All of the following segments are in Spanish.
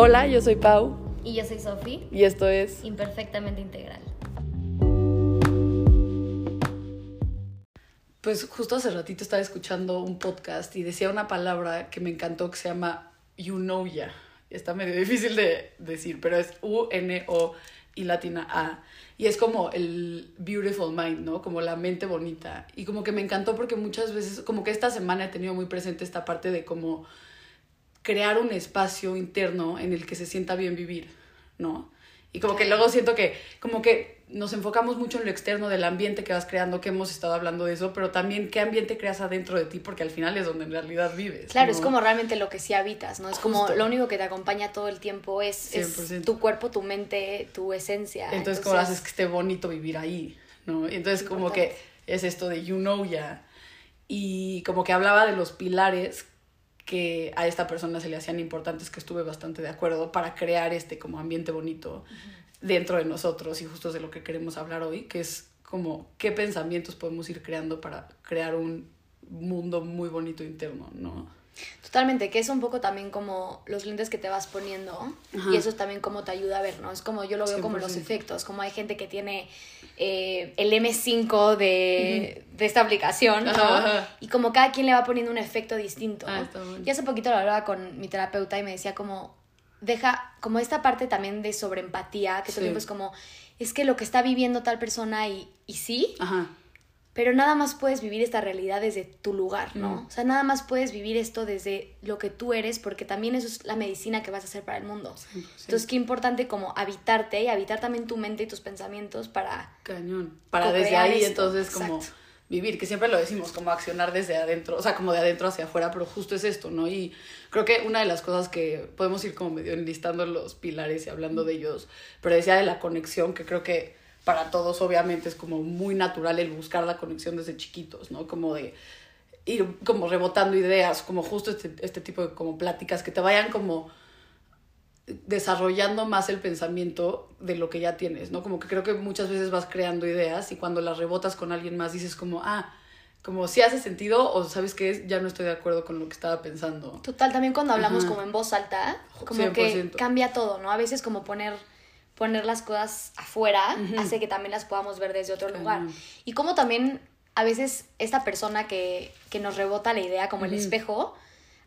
Hola, yo soy Pau Y yo soy Sofi, y esto es imperfectamente integral. Pues justo hace ratito estaba escuchando un podcast y decía una palabra que me encantó que se llama you know ya. Está medio difícil de decir, pero es U-N-O y latina A. Y es como el beautiful mind, ¿no? Como la mente bonita. Y como que me encantó porque muchas veces, como que esta semana he tenido muy presente esta parte de como crear un espacio interno en el que se sienta bien vivir, ¿no? Y como que luego siento que como que nos enfocamos mucho en lo externo del ambiente que vas creando, que hemos estado hablando de eso, pero también qué ambiente creas adentro de ti, porque al final es donde en realidad vives. Claro, ¿no? es como realmente lo que sí habitas, ¿no? Es como Justo. lo único que te acompaña todo el tiempo es, es 100%. tu cuerpo, tu mente, tu esencia. Entonces, ¿cómo haces que esté bonito vivir ahí? ¿no? Entonces, como que es esto de you know ya. Y como que hablaba de los pilares que a esta persona se le hacían importantes, que estuve bastante de acuerdo, para crear este como ambiente bonito dentro de nosotros y justo de lo que queremos hablar hoy, que es como qué pensamientos podemos ir creando para crear un mundo muy bonito interno, ¿no? Totalmente, que es un poco también como los lentes que te vas poniendo Ajá. y eso es también como te ayuda a ver, ¿no? Es como yo lo veo como los 100%. efectos, como hay gente que tiene eh, el M5 de, de esta aplicación, ¿no? Ajá. Y como cada quien le va poniendo un efecto distinto. Ah, está bueno. Y hace poquito lo hablaba con mi terapeuta y me decía como, deja como esta parte también de sobreempatía, que todo Sí. el tiempo es como, es que lo que está viviendo tal persona y, y sí, Ajá. Pero nada más puedes vivir esta realidad desde tu lugar, ¿no? Mm. O sea, nada más puedes vivir esto desde lo que tú eres, porque también eso es la medicina que vas a hacer para el mundo. Entonces, qué importante como habitarte y habitar también tu mente y tus pensamientos para... Cañón. Para desde ahí, esto, entonces, como vivir, que siempre lo decimos, como accionar desde adentro, o sea, como de adentro hacia afuera, pero justo es esto, ¿no? Y creo que una de las cosas que podemos ir como medio enlistando los pilares y hablando de ellos, pero decía de la conexión, que creo que para todos obviamente es como muy natural el buscar la conexión desde chiquitos, ¿no? Como de ir como rebotando ideas, como justo este, este tipo de como pláticas que te vayan como desarrollando más el pensamiento de lo que ya tienes, ¿no? Como que creo que muchas veces vas creando ideas y cuando las rebotas con alguien más dices como, ah, como si hace sentido o sabes que es, ya no estoy de acuerdo con lo que estaba pensando. Total, también cuando hablamos Ajá. como en voz alta, como que 100%. cambia todo, ¿no? A veces como poner poner las cosas afuera hace que también las podamos ver desde otro lugar. Y como también a veces esta persona que, que nos rebota la idea, como el espejo,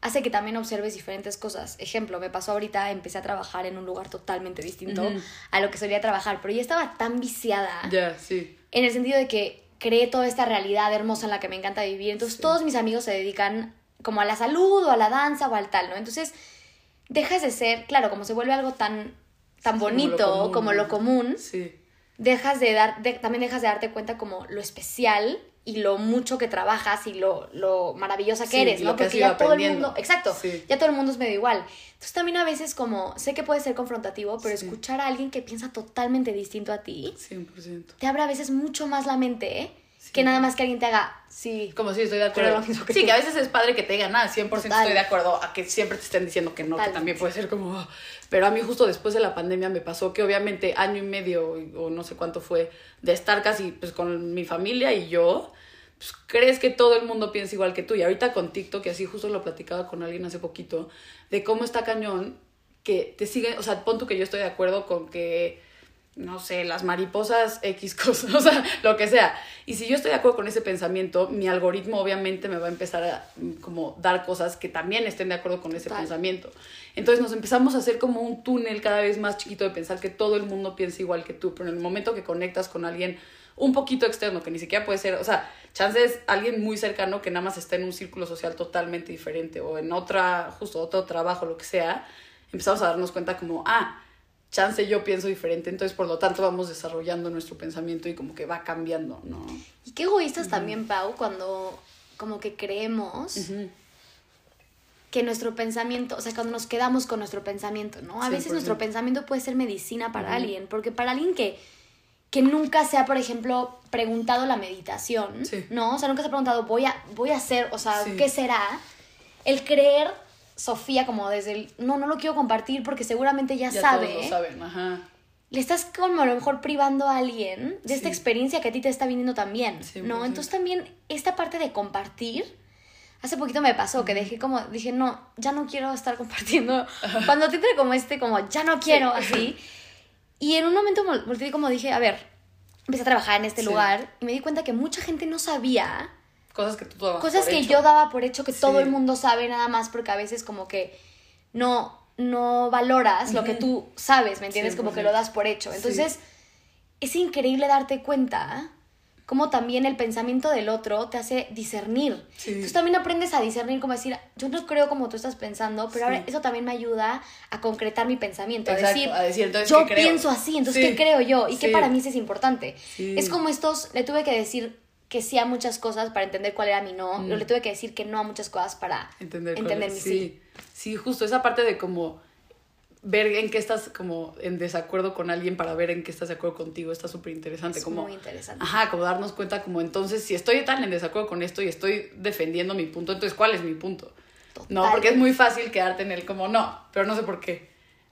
hace que también observes diferentes cosas. Ejemplo, me pasó ahorita, empecé a trabajar en un lugar totalmente distinto a lo que solía trabajar, pero yo estaba tan viciada Ya, sí. en el sentido de que creé toda esta realidad hermosa en la que me encanta vivir. Entonces Sí. todos mis amigos se dedican como a la salud o a la danza o al tal, ¿no? Entonces dejas de ser, claro, como se vuelve algo tan, tan Como lo bonito común, como lo común, Sí. dejas de dar, de- también dejas de darte cuenta como lo especial y lo mucho que trabajas y lo, lo maravillosa que Sí, eres, ¿no? lo que has Porque ya todo el mundo, exacto, Sí. ya todo el mundo es medio igual. Entonces también a veces como, sé que puede ser confrontativo, pero Sí. escuchar a alguien que piensa totalmente distinto a ti, 100%. te abre a veces mucho más la mente ¿eh? Sí. que nada más que alguien te haga, sí. Como si estoy de acuerdo. mismo que sí, tú. que a veces es padre que te digan, ah, 100% Total. estoy de acuerdo, a que siempre te estén diciendo que no, que también puede ser como... "Ah". Pero a mí justo después de la pandemia me pasó que obviamente año y medio o no sé cuánto fue de estar casi pues con mi familia y yo, pues crees que todo el mundo piensa igual que tú. Y ahorita con TikTok, y así justo lo platicaba con alguien hace poquito, de cómo está cañón que te siguen, o sea, pon tú que yo estoy de acuerdo con que no sé, las mariposas X cosas, o sea, lo que sea. Y si yo estoy de acuerdo con ese pensamiento, mi algoritmo obviamente me va a empezar a mm, como dar cosas que también estén de acuerdo con ese pensamiento. Entonces nos empezamos a hacer como un túnel cada vez más chiquito de pensar que todo el mundo piensa igual que tú, pero en el momento que conectas con alguien un poquito externo, que ni siquiera puede ser, o sea, chances alguien muy cercano que nada más está en un círculo social totalmente diferente o en otra, justo otro trabajo, lo que sea, empezamos a darnos cuenta como, ah, chance yo pienso diferente, entonces por lo tanto vamos desarrollando nuestro pensamiento y como que va cambiando, ¿no? Y qué egoístas también, Pau, cuando como que creemos que nuestro pensamiento, o sea, cuando nos quedamos con nuestro pensamiento, ¿no? A veces 100%. nuestro pensamiento puede ser medicina para alguien, porque para alguien que, que nunca se ha, por ejemplo, preguntado la meditación, Sí. ¿no? O sea, nunca se ha preguntado, voy a, voy a hacer, o sea, Sí. ¿qué será? El creer, Sofía, como desde el, no, no lo quiero compartir porque seguramente ya, Ya sabe, todos lo saben, ajá. le estás como a lo mejor privando a alguien de esta Sí. experiencia que a ti te está viniendo también, ¿no? 100%. Entonces también esta parte de compartir hace poquito me pasó que dejé como, dije, no, ya no quiero estar compartiendo. Cuando te entra como este, como, ya no quiero, así. Y en un momento volteé como dije, a ver, empecé a trabajar en este Sí. lugar y me di cuenta que mucha gente no sabía Cosas que tú dabas cosas por que hecho. yo daba por hecho que todo el mundo sabe nada más porque a veces como que no no valoras lo que tú sabes, ¿me entiendes? Como que 100%. lo das por hecho. Entonces, es increíble darte cuenta cómo también el pensamiento del otro te hace discernir. Sí. Entonces también aprendes a discernir, como decir, yo no creo como tú estás pensando, pero ahora eso también me ayuda a concretar mi pensamiento, a decir, a decir, entonces, yo ¿qué creo? pienso así, entonces, Sí. ¿qué creo yo? Y qué para mí es importante. Es como estos, le tuve que decir que sí a muchas cosas para entender cuál era mi no, Mm. o le tuve que decir que no a muchas cosas para entender, entender mi sí. Sí, justo esa parte de como ver en qué estás como en desacuerdo con alguien para ver en qué estás de acuerdo contigo está súper interesante. Es como, muy interesante. Ajá, como darnos cuenta como entonces si estoy tan en desacuerdo con esto y estoy defendiendo mi punto, entonces ¿cuál es mi punto? No, porque es muy fácil quedarte en el como no, pero no sé por qué.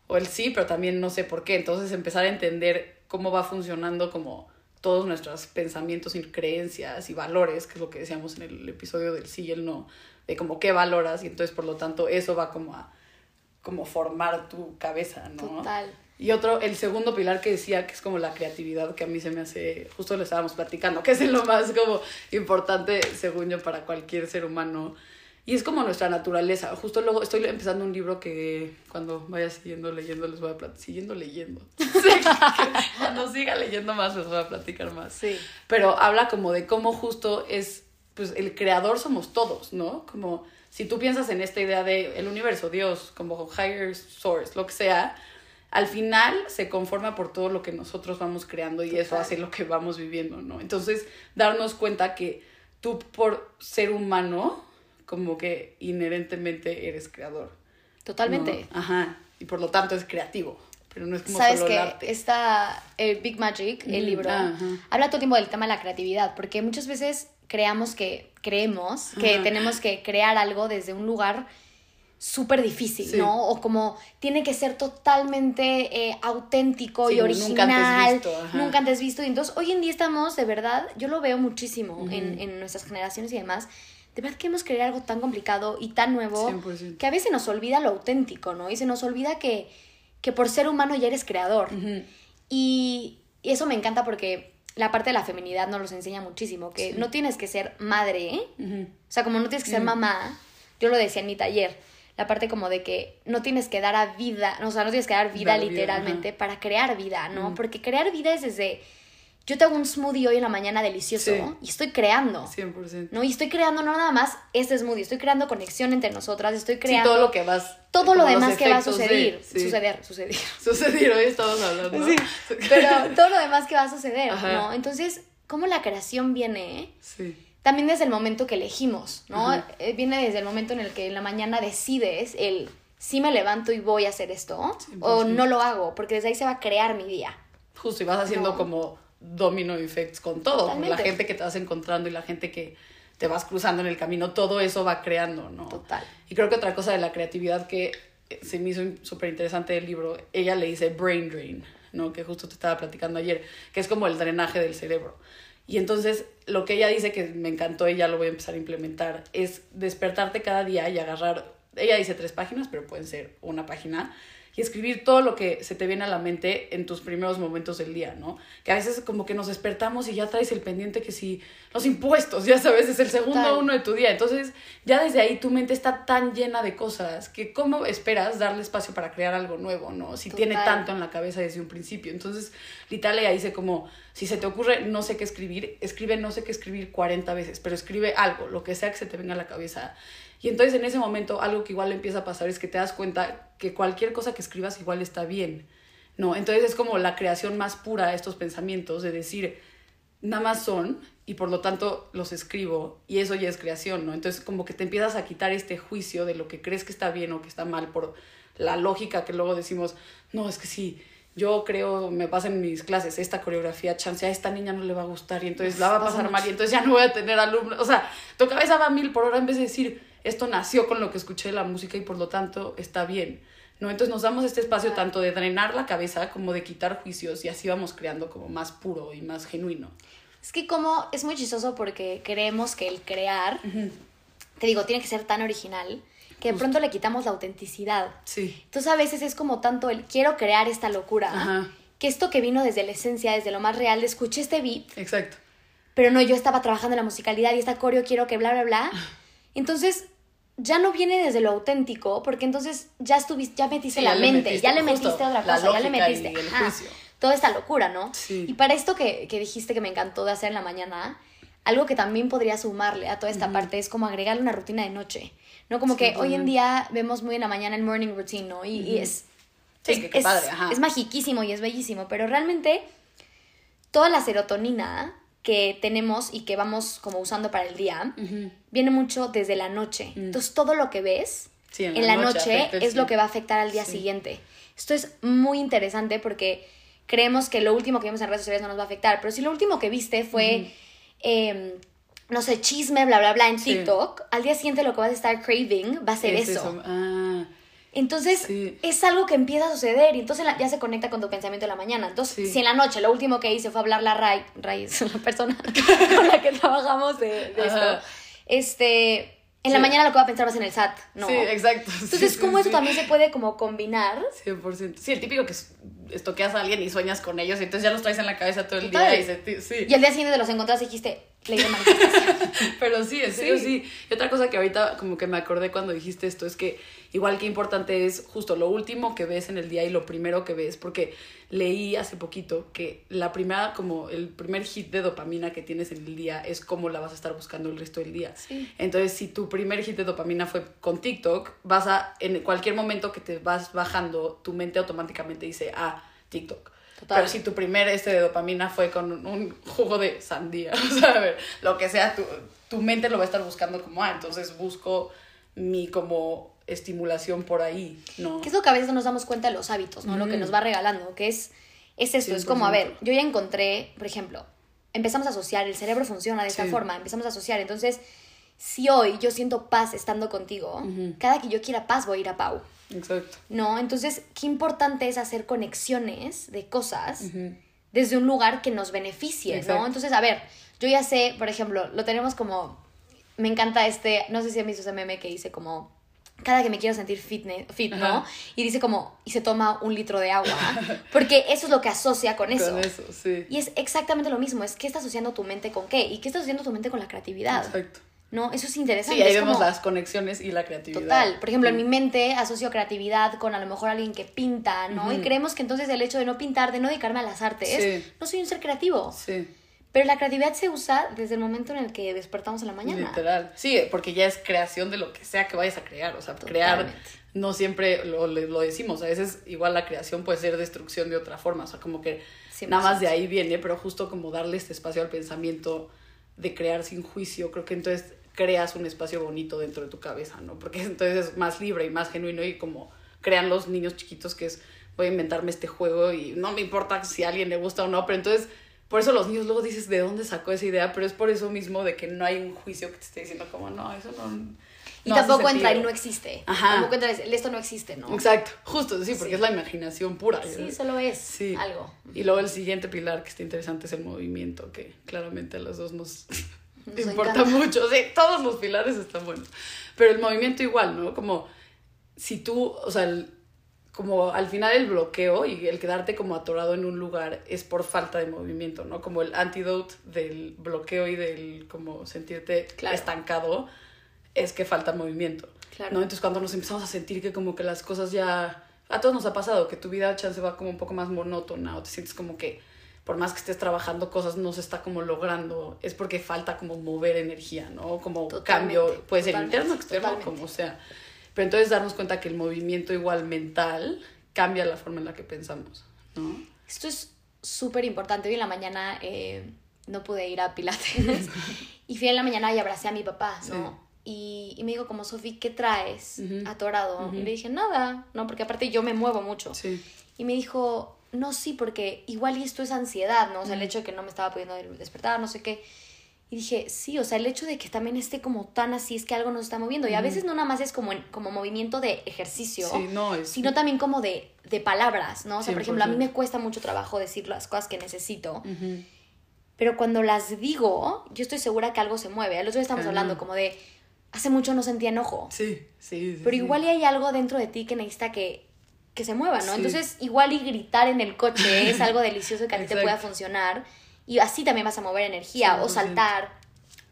O el sí, pero también no sé por qué. Entonces empezar a entender cómo va funcionando como todos nuestros pensamientos y creencias y valores, que es lo que decíamos en el episodio del sí y el no, de como qué valoras y entonces por lo tanto eso va como a como formar tu cabeza, ¿no? Total. Y otro, el segundo pilar que decía, que es como la creatividad, que a mí se me hace, justo lo estábamos platicando, que es lo más como importante, según yo, para cualquier ser humano. Y es como nuestra naturaleza. Justo luego estoy empezando un libro que cuando vaya siguiendo leyendo les voy a platicar. Siguiendo leyendo. cuando siga leyendo más les voy a platicar más. Sí. Pero habla como de cómo justo es, pues el creador somos todos, ¿no? Como si tú piensas en esta idea de el universo, Dios, como higher source, lo que sea, al final se conforma por todo lo que nosotros vamos creando y eso Total. hace lo que vamos viviendo, ¿no? Entonces, darnos cuenta que tú por ser humano, como que inherentemente eres creador. Totalmente. ¿no? Ajá. Y por lo tanto es creativo. Pero no es como Sabes solo que el arte. está el Big Magic, el Mm, libro, habla todo el tiempo del tema de la creatividad, porque muchas veces creamos que, creemos que Ajá. tenemos que crear algo desde un lugar súper difícil, Sí. ¿no? O como tiene que ser totalmente eh, auténtico Sí, y original, nunca antes visto, ajá. nunca antes visto. Y entonces hoy en día estamos, de verdad, yo lo veo muchísimo Ujú. en, en nuestras generaciones y demás, de verdad queremos crear algo tan complicado y tan nuevo 100%. que a veces nos olvida lo auténtico, ¿no? Y se nos olvida que, que por ser humano ya eres creador. Y, y eso me encanta porque la parte de la feminidad nos los enseña muchísimo, que Sí. no tienes que ser madre, ¿eh? O sea, como no tienes que ser mamá, yo lo decía en mi taller, la parte como de que no tienes que dar a vida, o sea, no tienes que dar vida Dar vida, literalmente para crear vida, ¿no? Porque crear vida es desde, yo te hago un smoothie hoy en la mañana delicioso Sí. y estoy creando. 100%. ¿no? Y estoy creando no nada más este smoothie, estoy creando conexión entre nosotras, estoy Sí, creando todo lo que vas. todo lo demás que va a suceder, sí. suceder, suceder. Suceder, hoy estamos hablando. Sí, pero todo lo demás que va a suceder, Ajá. ¿no? Entonces, ¿cómo la creación viene? Sí. También desde el momento que elegimos, ¿no? Ajá. Eh, Viene desde el momento en el que en la mañana decides el si me levanto y voy a hacer esto o 100%. no lo hago, porque desde ahí se va a crear mi día. Justo, y vas haciendo No. como domino effects con todo. con la gente que te vas encontrando y la gente que te vas cruzando en el camino, todo eso va creando, ¿no? Total. Y creo que otra cosa de la creatividad que eh, se me hizo súper interesante del libro, ella le dice brain drain, ¿no? Que justo te estaba platicando ayer, que es como el drenaje del cerebro. Y entonces lo que ella dice que me encantó y ya lo voy a empezar a implementar es despertarte cada día y agarrar, ella dice tres páginas, pero pueden ser una página, y escribir todo lo que se te viene a la mente en tus primeros momentos del día, ¿no? Que a veces como que nos despertamos y ya traes el pendiente que si los impuestos, ya sabes, es el segundo Total. uno de tu día. Entonces ya desde ahí tu mente está tan llena de cosas que cómo esperas darle espacio para crear algo nuevo, ¿no? Si tiene tanto en la cabeza desde un principio. Entonces, literal ella dice como, si se te ocurre no sé qué escribir, escribe no sé qué escribir 40 veces, pero escribe algo, lo que sea que se te venga a la cabeza. Y entonces en ese momento algo que igual empieza a pasar es que te das cuenta que cualquier cosa que escribas igual está bien. No, entonces es como la creación más pura de estos pensamientos, de decir, nada más son y por lo tanto los escribo y eso ya es creación, ¿no? Entonces como que te empiezas a quitar este juicio de lo que crees que está bien o que está mal por la lógica que luego decimos, no, es que sí, yo creo, me pasa en mis clases, esta coreografía, chance, a esta niña no le va a gustar y entonces la va a Pasa pasar mal y entonces ya no voy a tener alumnos, o sea, tu cabeza va a mil por hora en vez de decir, esto nació con lo que escuché de la música y por lo tanto está bien. ¿no? Entonces nos damos este espacio tanto de drenar la cabeza como de quitar juicios y así vamos creando como más puro y más genuino. Es que como es muy chistoso porque creemos que el crear te digo, tiene que ser tan original que de pronto le quitamos la autenticidad. Sí. Entonces a veces es como tanto el quiero crear esta locura, Ajá. que esto que vino desde la esencia, desde lo más real, de escuché este beat, Exacto. pero no, yo estaba trabajando en la musicalidad y esta coreo quiero que bla, bla, bla. Entonces ya no viene desde lo auténtico, porque entonces ya estuviste, ya metiste Sí, la ya mente, metiste, ya le metiste otra la cosa, ya le metiste ajá, toda esta locura, ¿no? Sí. Y para esto que, que dijiste que me encantó de hacer en la mañana, algo que también podría sumarle a toda esta parte es como agregarle una rutina de noche. ¿No? Como que hoy en día vemos muy en la mañana el morning routine, ¿no? Y, y es, Sí, es, que qué es- padre, ajá. es magiquísimo y es bellísimo, pero realmente toda la serotonina que tenemos y que vamos como usando para el día viene mucho desde la noche. Entonces todo lo que ves Mm. Sí, en, la noche, es lo que va a afectar al día Sí. siguiente. Esto es muy interesante porque creemos que lo último que vimos en redes sociales no nos va a afectar, pero si lo último que viste fue, em, no sé, chisme, bla, bla, bla en Sí. TikTok, al día siguiente lo que vas a estar craving va a ser Es eso. Ah, Entonces Sí. es algo que empieza a suceder y entonces ya se conecta con tu pensamiento de la mañana. Entonces, Sí. si en la noche lo último que hice fue hablar la Ray, Ray es la persona con la que trabajamos de, de esto, este, en la mañana lo que va a pensar vas en el SAT, ¿no? Sí, exacto. Entonces, ¿cómo eso también se puede como combinar? 100%. Sí, el típico que es- estoqueas a alguien y sueñas con ellos y entonces ya los traes en la cabeza todo el día y se sí. Y al día siguiente te los encontraste y dijiste, ley de manifestación. Pero sí, en serio Sí. sí. Y otra cosa que ahorita como que me acordé cuando dijiste esto es que igual que importante es justo lo último que ves en el día y lo primero que ves, porque leí hace poquito que la primera, como el primer hit de dopamina que tienes en el día es cómo la vas a estar buscando el resto del día. Sí. Entonces, si tu primer hit de dopamina fue con TikTok, vas a, en cualquier momento que te vas bajando, tu mente automáticamente dice, ah, TikTok. Total. Pero si tu primer este de dopamina fue con un, jugo de sandía, o sea, a ver, lo que sea, tu, tu mente lo va a estar buscando como, ah, entonces busco mi como estimulación por ahí, ¿no? Que es lo que a veces no nos damos cuenta de los hábitos, ¿no? Lo que nos va regalando, que es, es esto, es como, a 100%. ver, yo ya encontré, por ejemplo, empezamos a asociar, el cerebro funciona de esta Sí. forma, empezamos a asociar, entonces, si hoy yo siento paz estando contigo, cada que yo quiera paz voy a ir a Pau, Exacto. ¿no? Entonces, qué importante es hacer conexiones de cosas desde un lugar que nos beneficie, Exacto. ¿no? Entonces, a ver, yo ya sé, por ejemplo, lo tenemos como, me encanta este, no sé si han visto ese meme que dice como, cada que me quiero sentir fitness, fit, ¿no? Ajá. Y dice como, y se toma un litro de agua, porque eso es lo que asocia con eso. Con eso, sí. Y es exactamente lo mismo, es qué está asociando tu mente con qué, y qué está asociando tu mente con la creatividad, Exacto. ¿No? Eso es interesante. Sí, ahí es vemos como- las conexiones y la creatividad. Total. Por ejemplo, en mi mente asocio creatividad con a lo mejor alguien que pinta, ¿no? Y creemos que entonces el hecho de no pintar, de no dedicarme a las artes, Sí. no soy un ser creativo. Sí. Pero la creatividad se usa desde el momento en el que despertamos en la mañana. Literal. Sí, porque ya es creación de lo que sea que vayas a crear. O sea, crear no siempre lo, lo- decimos. A veces igual la creación puede ser destrucción de otra forma. O sea, como que 100%. nada más de ahí viene, pero justo como darle este espacio al pensamiento de crear sin juicio, creo que entonces creas un espacio bonito dentro de tu cabeza, ¿no? Porque entonces es más libre y más genuino y como crean los niños chiquitos que es voy a inventarme este juego y no me importa si a alguien le gusta o no, pero entonces por eso los niños luego dices de dónde sacó esa idea, pero es por eso mismo de que no hay un juicio que te esté diciendo como no, eso no. Y no tampoco entra el sentido". no existe. Ajá. Tampoco entra el esto no existe, ¿no? Exacto, justo, sí, porque Sí. es la imaginación pura. Sí, solo es Sí. algo. Y luego el siguiente pilar que está interesante es el movimiento, que claramente a los dos nos, Nos importa encanta. mucho. Sí, todos los pilares están buenos. Pero el movimiento igual, ¿no? Como si tú, o sea, el- como al final el bloqueo y el quedarte como atorado en un lugar es por falta de movimiento, ¿no? Como el antidote del bloqueo y del como sentirte Claro. estancado es que falta movimiento. Claro. ¿no? Entonces cuando nos empezamos a sentir que como que las cosas ya... A todos nos ha pasado que tu vida chance va como un poco más monótona o te sientes como que por más que estés trabajando cosas no se está como logrando, es porque falta como mover energía, ¿no? Como Totalmente, cambio, puede ser interno, externo, totalmente. como sea. Pero entonces darnos cuenta que el movimiento igual mental cambia la forma en la que pensamos, ¿no? Esto es súper importante. Hoy en la mañana eh, no pude ir a Pilates. y fui en la mañana y abracé a mi papá, ¿no? Y, y me dijo como, Sofi, ¿qué traes Ujú. atorado? Y le dije, nada, ¿no? Porque aparte yo me muevo mucho. Sí. Y me dijo, no, sí, porque igual y esto es ansiedad, ¿no? O sea, el hecho de que no me estaba pudiendo despertar, no sé qué. Y dije, sí, o sea, el hecho de que también esté como tan así es que algo nos está moviendo. Y a veces no nada más es como, en- como movimiento de ejercicio, Sí, no, es... sino también como de, de palabras, ¿no? O sea, por ejemplo, a mí 100%. me cuesta mucho trabajo decir las cosas que necesito. Pero cuando las digo, yo estoy segura que algo se mueve. El otro día estamos hablando como de, hace mucho no sentía enojo. Sí, sí. sí Pero igual y hay algo dentro de ti que necesita que, que se mueva, ¿no? Sí. Entonces, igual y gritar en el coche es algo delicioso que a ti te pueda funcionar. Y así también vas a mover energía, o 100%. saltar,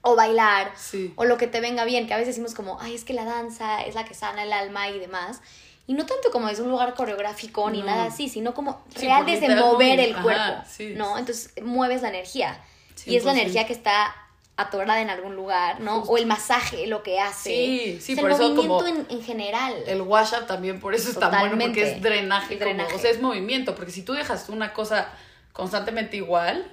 o bailar, Sí. o lo que te venga bien, que a veces decimos como, ay, es que la danza es la que sana el alma y demás. Y no tanto como es un lugar coreográfico ni No. nada así, sino como real desde mover el ajá, cuerpo, sí. ¿no? Entonces mueves la energía. Y es la 100%. energía que está atorada en algún lugar, ¿no? Justo. O el masaje, lo que hace. Sí, sí, O sea, por el eso movimiento como- en, en general. El wash up también por eso es tan bueno, porque es drenaje, como- o sea, es movimiento, porque si tú dejas una cosa constantemente igual,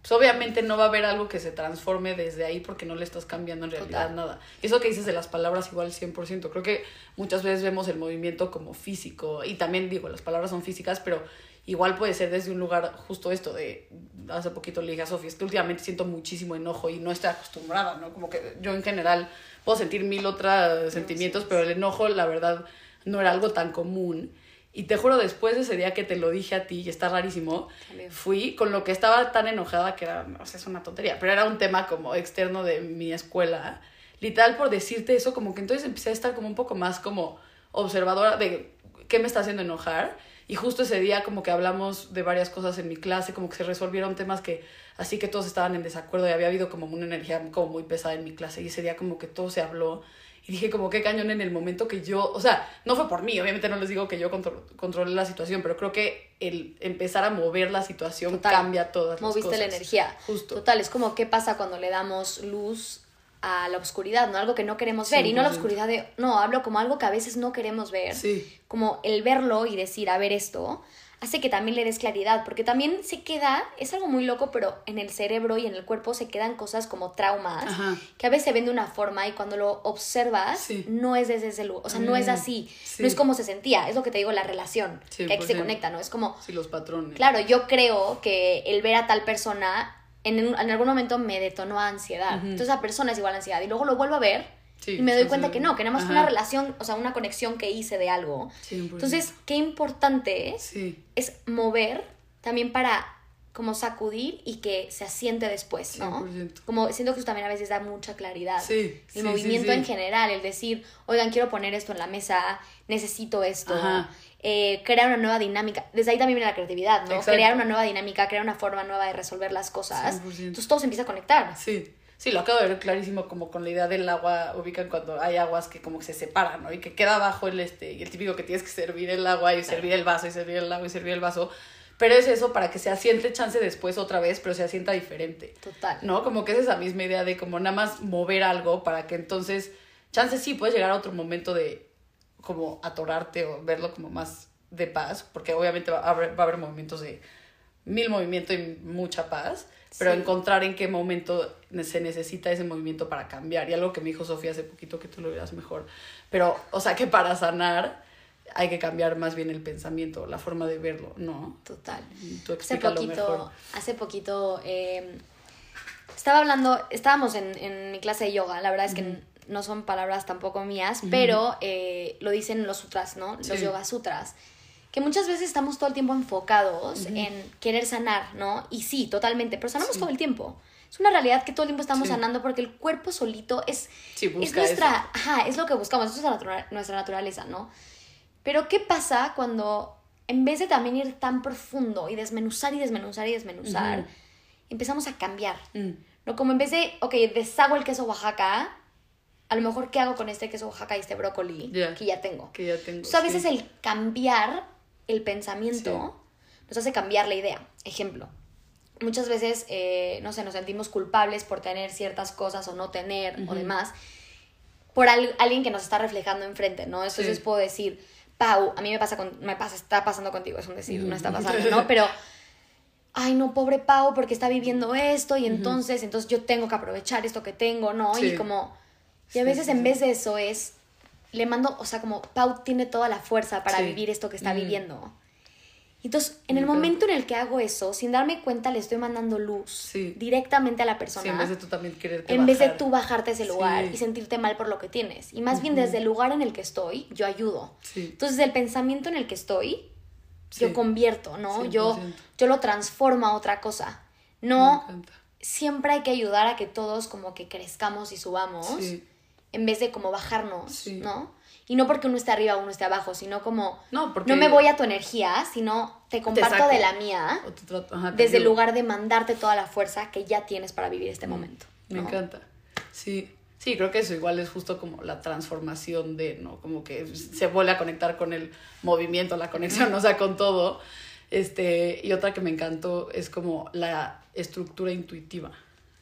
pues obviamente no va a haber algo que se transforme desde ahí porque no le estás cambiando en realidad Total. nada. Eso que dices de las palabras igual 100%, creo que muchas veces vemos el movimiento como físico y también digo, las palabras son físicas, pero igual puede ser desde un lugar justo esto de, hace poquito le dije a Sofía, es que últimamente siento muchísimo enojo y no estoy acostumbrada, ¿no? Como que yo en general puedo sentir mil otros sentimientos, pero el enojo, la verdad, no era algo tan común. Y te juro, después de ese día que te lo dije a ti, y está rarísimo, fui con lo que estaba tan enojada que era, o sea, es una tontería, pero era un tema como externo de mi escuela. Literal, por decirte eso, como que entonces empecé a estar como un poco más como observadora de qué me está haciendo enojar. Y justo ese día como que hablamos de varias cosas en mi clase, como que se resolvieron temas que así que todos estaban en desacuerdo y había habido como una energía como muy pesada en mi clase y ese día como que todo se habló y dije como qué cañón en el momento que yo, o sea, no fue por mí, obviamente no les digo que yo contro- controlé la situación, pero creo que el empezar a mover la situación Total. cambia todas las Moviste la energía. Justo. Total, es como qué pasa cuando le damos luz a la oscuridad, ¿no? Algo que no queremos ver. Y no la 100%. oscuridad de. No, hablo como algo que a veces no queremos ver. Sí. Como el verlo y decir, a ver esto, hace que también le des claridad. Porque también se queda, es algo muy loco, pero en el cerebro y en el cuerpo se quedan cosas como traumas Ajá. que a veces se ven de una forma y cuando lo observas, Sí. no es desde ese lugar. O sea, no es Mm, así. sí. No es como se sentía. Es lo que te digo, la relación. Que aquí se 100%. conecta, ¿no? Es como. Sí, los patrones. Claro, yo creo que el ver a tal persona en, en algún momento me detonó ansiedad. Entonces esa persona es igual a ansiedad. Y luego lo vuelvo a ver Sí, y me doy sí, cuenta sí. que no, que nada más fue una relación, o sea, una conexión que hice de algo. 100%. Entonces, qué importante es, es mover también para como sacudir y que se asiente después, ¿no? 100%. Como siento que eso también a veces da mucha claridad. Sí, el sí, movimiento sí, sí. en general, el decir, oigan, quiero poner esto en la mesa, necesito esto, Ajá. Eh, crear una nueva dinámica. Desde ahí también viene la creatividad, ¿no? Exacto. Crear una nueva dinámica, crear una forma nueva de resolver las cosas. 100%. Entonces todo se empieza a conectar. Sí, sí, lo acabo de ver clarísimo como con la idea del agua, ubican cuando hay aguas que como que se separan, ¿no? Y que queda abajo el este, y el típico que tienes que servir el agua y servir el vaso y servir el agua y servir el vaso. Pero es eso para que se asiente chance después otra vez, pero se asienta diferente. Total. ¿No? Como que es esa misma idea de como nada más mover algo para que entonces, chance sí puedes llegar a otro momento de como atorarte o verlo como más de paz, porque obviamente va a haber, va a haber momentos de mil movimiento y mucha paz, pero Sí. encontrar en qué momento se necesita ese movimiento para cambiar. Y algo que me dijo Sofía hace poquito que tú lo verás mejor. Pero, o sea, que para sanar hay que cambiar más bien el pensamiento, la forma de verlo, ¿no? Total. Tú Hace poquito, mejor. hace poquito eh, estaba hablando, estábamos en, en mi clase de yoga, la verdad es que no son palabras tampoco mías, pero eh, lo dicen los sutras, ¿no? Los Sí. yoga sutras. Que muchas veces estamos todo el tiempo enfocados en querer sanar, ¿no? Y sí, totalmente, pero sanamos Sí. todo el tiempo. Es una realidad que todo el tiempo estamos Sí. sanando porque el cuerpo solito es, es nuestra, ajá, es lo que buscamos, eso es natura- nuestra naturaleza, ¿no? Pero ¿qué pasa cuando en vez de también ir tan profundo y desmenuzar y desmenuzar y desmenuzar, empezamos a cambiar? Mm, ¿No? Como en vez de, ok, deshago el queso Oaxaca, a lo mejor ¿qué hago con este queso Oaxaca y este brócoli que ya tengo? que ya tengo. Entonces, a veces sí. el cambiar el pensamiento nos hace cambiar la idea. Ejemplo, muchas veces, eh, no sé, nos sentimos culpables por tener ciertas cosas o no tener o demás, por al- alguien que nos está reflejando enfrente, ¿no? Entonces Sí. puedo decir, Pau, a mí me pasa, con, me pasa, está pasando contigo, es un decir, no está pasando, ¿no? Pero, ay, no, pobre Pau, porque está viviendo esto y entonces, entonces yo tengo que aprovechar esto que tengo, ¿no? Sí. Y como, y a veces sí, en sí. vez de eso es, le mando, o sea, como Pau tiene toda la fuerza para vivir esto que está Mm. viviendo. Entonces, en el momento en el que hago eso, sin darme cuenta, le estoy mandando luz Sí. directamente a la persona. Sí, en vez de tú también quererte en vez de bajar. tú bajarte a ese lugar Sí. y sentirte mal por lo que tienes. Y más bien desde el lugar en el que estoy, yo ayudo. Sí. Entonces, el pensamiento en el que estoy, yo convierto, ¿no? Yo, 100%. yo lo transformo a otra cosa. No, siempre hay que ayudar a que todos como que crezcamos y subamos. Sí. En vez de como bajarnos, Sí. ¿no? Y no porque uno esté arriba o uno esté abajo, sino como No, porque- no me voy a tu energía, sino te comparto de la mía trato- ajá, desde el lugar de mandarte toda la fuerza que ya tienes para vivir este momento. Me ¿no? encanta. Sí. Sí, creo que eso igual es justo como la transformación de, ¿no? Como que se vuelve a conectar con el movimiento, la conexión, o sea, con todo. Este, y otra que me encantó es como la estructura intuitiva,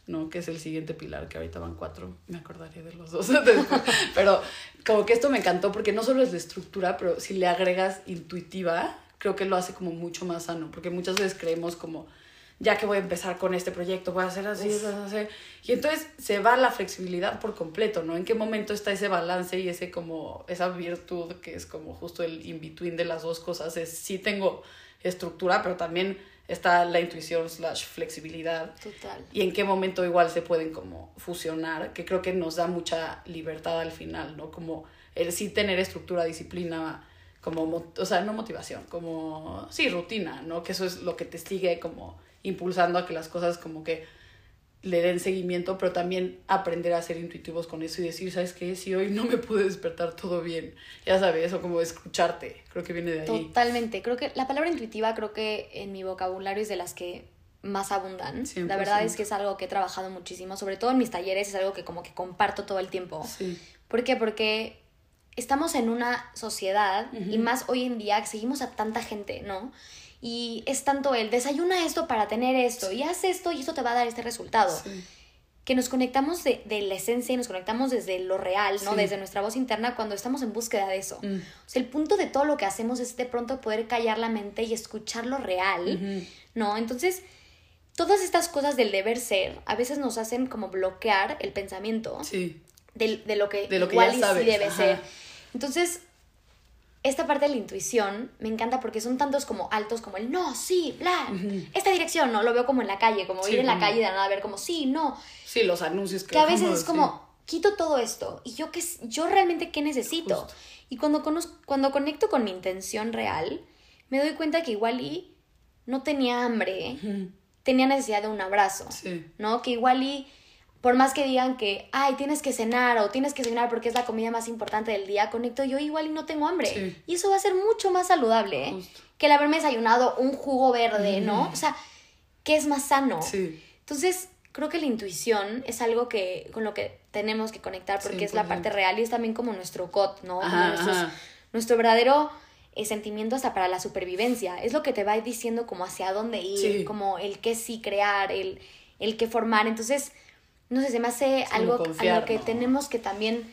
¿no? Que es el siguiente pilar, que ahorita van cuatro, me acordaré de los dos. Pero como que esto me encantó porque no solo es la estructura, pero si le agregas intuitiva, creo que lo hace como mucho más sano, porque muchas veces creemos como, ya que voy a empezar con este proyecto, voy a hacer así, voy a hacer... Y entonces se va la flexibilidad por completo, ¿no? ¿En qué momento está ese balance y ese como, esa virtud que es como justo el in-between de las dos cosas? Es sí tengo estructura, pero también está la intuición slash flexibilidad. Total. Y en qué momento igual se pueden como fusionar, que creo que nos da mucha libertad al final, ¿no? Como el sí tener estructura, disciplina, como, mo- o sea, no motivación, como, sí, rutina, ¿no? Que eso es lo que te sigue como impulsando a que las cosas como que le den seguimiento, pero también aprender a ser intuitivos con eso y decir, ¿sabes qué? Si hoy no me pude despertar todo bien, ya sabes, o como escucharte, creo que viene de ahí. Totalmente. Creo que la palabra intuitiva creo que en mi vocabulario es de las que más abundan. La verdad 100%. es que es algo que he trabajado muchísimo, sobre todo en mis talleres, es algo que como que comparto todo el tiempo. Sí, ¿Por qué? Porque estamos en una sociedad y más hoy en día que seguimos a tanta gente, ¿no? Y es tanto el desayuna esto para tener esto y haz esto y esto te va a dar este resultado. sí, Que nos conectamos de, de la esencia y nos conectamos desde lo real, ¿no? Sí. Desde nuestra voz interna cuando estamos en búsqueda de eso. Mm. O sea, el punto de todo lo que hacemos es de pronto poder callar la mente y escuchar lo real. ¿no? Entonces, todas estas cosas del deber ser a veces nos hacen como bloquear el pensamiento sí, de, de lo que De lo que igual y sí debe ajá. ser. Entonces, esta parte de la intuición me encanta porque son tantos como altos como el no, sí, bla, esta dirección, ¿no? Lo veo como en la calle, como Sí, ir en la calle de nada ver como sí, no. sí, los anuncios que... Que a veces es sí. como, quito todo esto y yo, qué, yo realmente qué necesito. Justo. Y cuando, conozco, cuando conecto con mi intención real, me doy cuenta que igual y no tenía hambre, tenía necesidad de un abrazo. Sí. ¿no? Que igual y por más que digan que, ay, tienes que cenar o tienes que cenar porque es la comida más importante del día, conecto yo igual y no tengo hambre. Sí. Y eso va a ser mucho más saludable ¿eh? Que el haberme desayunado un jugo verde, ¿no? O sea, que es más sano. Sí. Entonces, creo que la intuición es algo que con lo que tenemos que conectar porque es la 100%. parte real y es también como nuestro COT, ¿no? Como Ajá, nuestros- ajá. nuestro verdadero eh, sentimiento hasta para la supervivencia. Es lo que te va diciendo como hacia dónde ir, Sí. como el qué sí crear, el, el qué formar. Entonces, no sé, se me hace algo a lo que ¿no? tenemos que también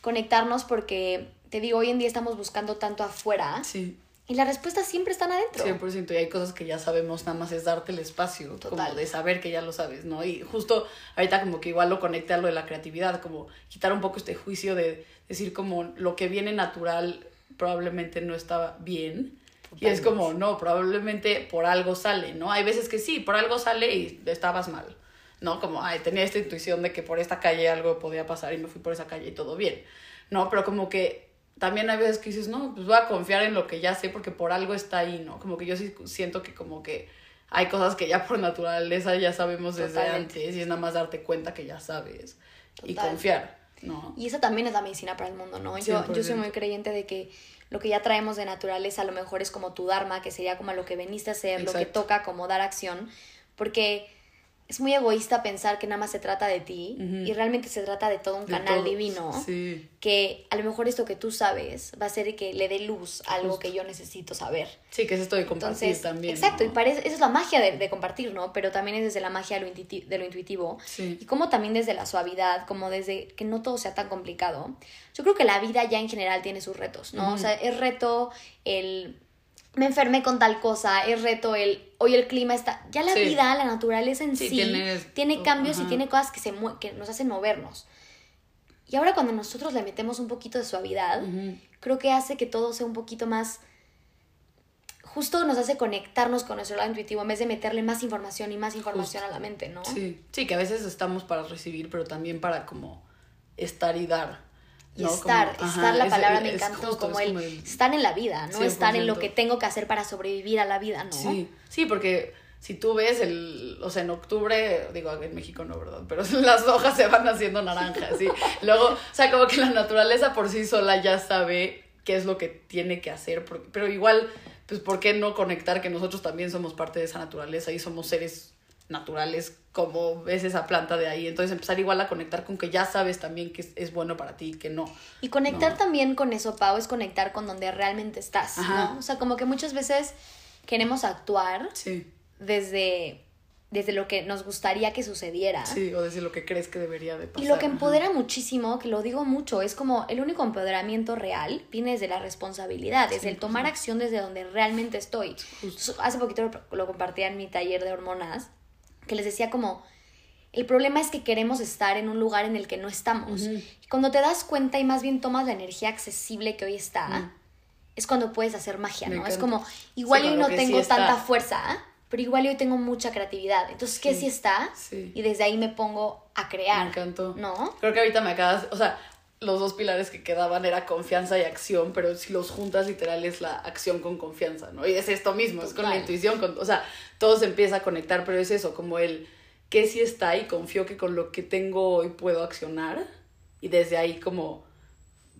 conectarnos porque, te digo, hoy en día estamos buscando tanto afuera Sí. y las respuestas siempre están adentro. 100% y hay cosas que ya sabemos, nada más es darte el espacio, Total. como de saber que ya lo sabes, ¿no? Y justo ahorita como que igual lo conecte a lo de la creatividad, como quitar un poco este juicio de decir como lo que viene natural probablemente no está bien. Y es como, no, probablemente por algo sale, ¿no? Hay veces que sí, por algo sale y estabas mal, ¿no? Como, ay, tenía esta intuición de que por esta calle algo podía pasar y me fui por esa calle y todo bien, ¿no? Pero como que también hay veces que dices, no, pues voy a confiar en lo que ya sé porque por algo está ahí, ¿no? Como que yo sí siento que como que hay cosas que ya por naturaleza ya sabemos desde antes y es nada más darte cuenta que ya sabes y confiar, ¿no? Y esa también es la medicina para el mundo, ¿no? Yo, yo soy 100%. muy creyente de que lo que ya traemos de naturaleza a lo mejor es como tu dharma, que sería como lo que veniste a hacer, lo que toca como dar acción, porque es muy egoísta pensar que nada más se trata de ti y realmente se trata de todo un De canal divino Sí, que a lo mejor esto que tú sabes va a ser que le dé luz a algo Justo. que yo necesito saber. sí, que es esto de compartir Entonces, también. exacto, ¿no? y parece, esa es la magia de, de compartir, ¿no? Pero también es desde la magia de lo, intuiti- de lo intuitivo. Sí. Y como también desde la suavidad, como desde que no todo sea tan complicado. Yo creo que la vida ya en general tiene sus retos, ¿no? O sea, es reto el me enfermé con tal cosa, es reto el hoy el clima está, ya la Sí. vida, la naturaleza en sí, Sí, tiene cambios y tiene cosas que se mue- que nos hacen movernos. Y ahora cuando nosotros le metemos un poquito de suavidad, creo que hace que todo sea un poquito más justo nos hace conectarnos con nuestro lado intuitivo en vez de meterle más información y más información a la mente, ¿no? Sí, sí, que a veces estamos para recibir, pero también para como estar y dar. Y ¿no? estar, Como- estar ajá, la es- palabra me encantó, justo, como el estar en la vida, no estar en lo 100%. que tengo que hacer para sobrevivir a la vida, ¿no? Sí, sí, porque si tú ves el, o sea, en octubre, digo, en México no, ¿verdad? Pero las hojas se van haciendo naranjas, y luego, o sea, como que la naturaleza por sí sola ya sabe qué es lo que tiene que hacer, pero igual, pues, ¿por qué no conectar que nosotros también somos parte de esa naturaleza y somos seres naturales como ves esa planta de ahí. Entonces empezar igual a conectar con que ya sabes también que es, bueno para ti y que no. Y conectar también con eso, Pau, es conectar con donde realmente estás, ¿no? O sea, como que muchas veces queremos actuar desde desde lo que nos gustaría que sucediera. Sí, o desde lo que crees que debería de pasar. Y lo que empodera muchísimo, que lo digo mucho, es como el único empoderamiento real viene desde la responsabilidad, desde el tomar acción desde donde realmente estoy. Hace poquito lo compartía en mi taller de hormonas que les decía como, el problema es que queremos estar en un lugar en el que no estamos. Y cuando te das cuenta y más bien tomas la energía accesible que hoy está, es cuando puedes hacer magia, ¿no? Es como, igual yo no tengo tanta fuerza, pero igual yo tengo mucha creatividad. Entonces, ¿qué sí está? Y desde ahí me pongo a crear. Me encantó. ¿No? Creo que ahorita me acabas, o sea, los dos pilares que quedaban era confianza y acción, pero si los juntas literal es la acción con confianza, ¿no? Y es esto mismo, es con la intuición, con, o sea, todo se empieza a conectar, pero es eso, como el que sí está y confío que con lo que tengo hoy puedo accionar y desde ahí como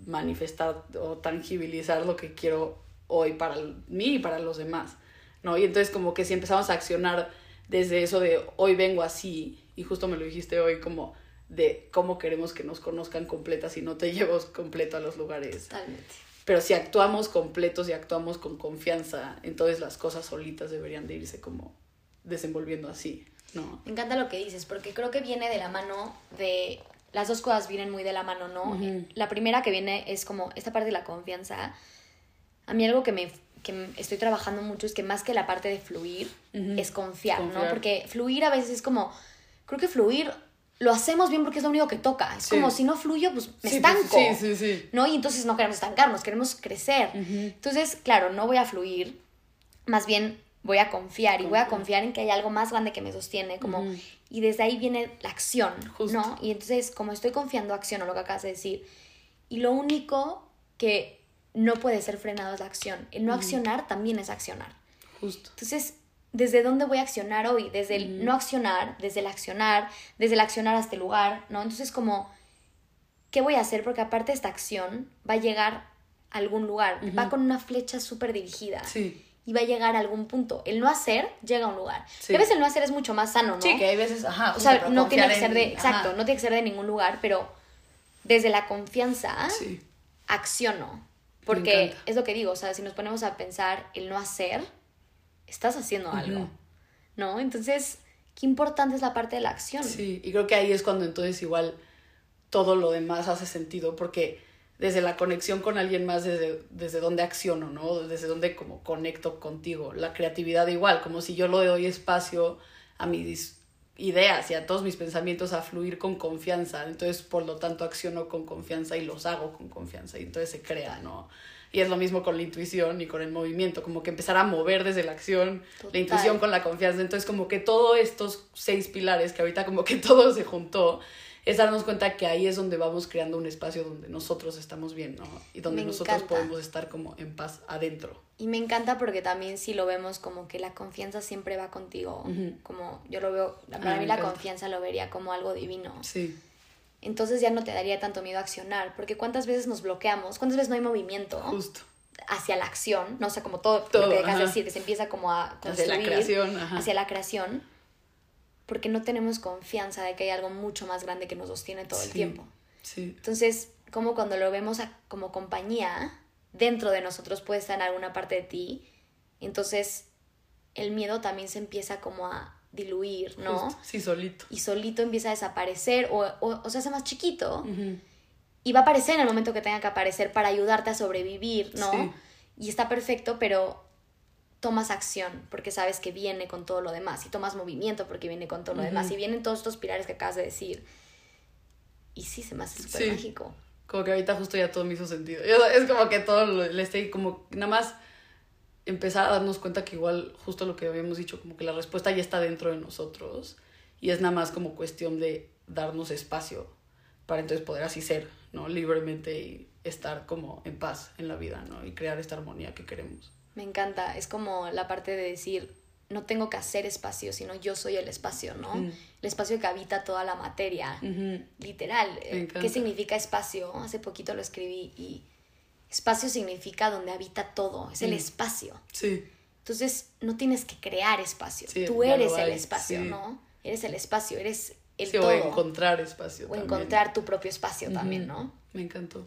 manifestar o tangibilizar lo que quiero hoy para mí y para los demás, ¿no? Y entonces como que si empezamos a accionar desde eso de hoy vengo así, y justo me lo dijiste hoy como de cómo queremos que nos conozcan completas y no te llevas completo a los lugares. Totalmente. Pero si actuamos completos y actuamos con confianza, entonces las cosas solitas deberían de irse como desenvolviendo así, ¿no? Me encanta lo que dices, porque creo que viene de la mano de... Las dos cosas vienen muy de la mano, ¿no? La primera que viene es como esta parte de la confianza. A mí algo que me que estoy trabajando mucho es que más que la parte de fluir, es confiar, confiar, ¿no? Porque fluir a veces es como, creo que fluir lo hacemos bien porque es lo único que toca. Es como si no fluyo, pues me pues, estanco. Sí, sí, sí. ¿No? Y entonces no queremos estancarnos, queremos crecer. Entonces, claro, no voy a fluir, más bien voy a confiar y voy a confiar en que hay algo más grande que me sostiene, como y desde ahí viene la acción, ¿no? Y entonces, como estoy confiando, acciono lo que acabas de decir. Y lo único que no puede ser frenado es la acción. El no accionar también es accionar. Justo. Entonces, desde dónde voy a accionar hoy, desde el no accionar, desde el accionar, desde el accionar hasta el lugar, ¿no? Entonces como, ¿qué voy a hacer? Porque aparte esta acción va a llegar a algún lugar, va con una flecha súper dirigida. Sí. Y va a llegar a algún punto. El no hacer llega a un lugar. Sí. a veces el no hacer es mucho más sano, ¿no? Sí, que hay veces, ajá. O sea, no tiene que ser de, exacto, no tiene que ser de ningún lugar, pero desde la confianza acciono. Porque es lo que digo, o sea, si nos ponemos a pensar el no hacer, estás haciendo algo, ¿no? Entonces, qué importante es la parte de la acción. Sí, y creo que ahí es cuando entonces igual todo lo demás hace sentido, porque desde la conexión con alguien más, desde, desde donde acciono, ¿no? Desde donde como conecto contigo. La creatividad igual, como si yo le doy espacio a mis ideas y a todos mis pensamientos a fluir con confianza. Entonces, por lo tanto, acciono con confianza y los hago con confianza. Y entonces se crea, ¿no? Y es lo mismo con la intuición y con el movimiento, como que empezar a mover desde la acción, la intuición con la confianza. Entonces, como que todos estos seis pilares, que ahorita como que todo se juntó, es darnos cuenta que ahí es donde vamos creando un espacio donde nosotros estamos bien, ¿no? Y donde nosotros podemos estar como en paz adentro. Y me encanta porque también si lo vemos como que la confianza siempre va contigo, como yo lo veo, para mí la confianza lo vería como algo divino. Sí entonces ya no te daría tanto miedo accionar, porque cuántas veces nos bloqueamos, cuántas veces no hay movimiento Justo. hacia la acción, no o sea, como todo, todo lo que dejas de decir, se empieza como a construir hacia la creación, hacia la creación, porque no tenemos confianza de que hay algo mucho más grande que nos sostiene todo el tiempo. Sí. Entonces, como cuando lo vemos como compañía, dentro de nosotros puede estar en alguna parte de ti, entonces el miedo también se empieza como a diluir, ¿no? Sí, solito. Y solito empieza a desaparecer o, o, se hace más chiquito. Y va a aparecer en el momento que tenga que aparecer para ayudarte a sobrevivir, ¿no? Y está perfecto, pero tomas acción porque sabes que viene con todo lo demás. Y tomas movimiento porque viene con todo lo demás. Y vienen todos estos pilares que acabas de decir. Y sí, se me hace súper mágico. Como que ahorita justo ya todo me hizo sentido. Es como que todo le estoy como nada más empezar a darnos cuenta que igual justo lo que habíamos dicho, como que la respuesta ya está dentro de nosotros y es nada más como cuestión de darnos espacio para entonces poder así ser, ¿no? Libremente y estar como en paz en la vida, ¿no? Y crear esta armonía que queremos. Me encanta, es como la parte de decir, no tengo que hacer espacio, sino yo soy el espacio, ¿no? Mm. El espacio que habita toda la materia, literal. Eh. ¿Qué significa espacio? Hace poquito lo escribí y espacio significa donde habita todo, es el Mm. espacio. Sí. Entonces, no tienes que crear espacio, Sí, tú eres el espacio, sí. ¿no? Eres el espacio, eres el Sí, todo. o encontrar espacio. o también. encontrar tu propio espacio Ujú. también, ¿no? Me encantó.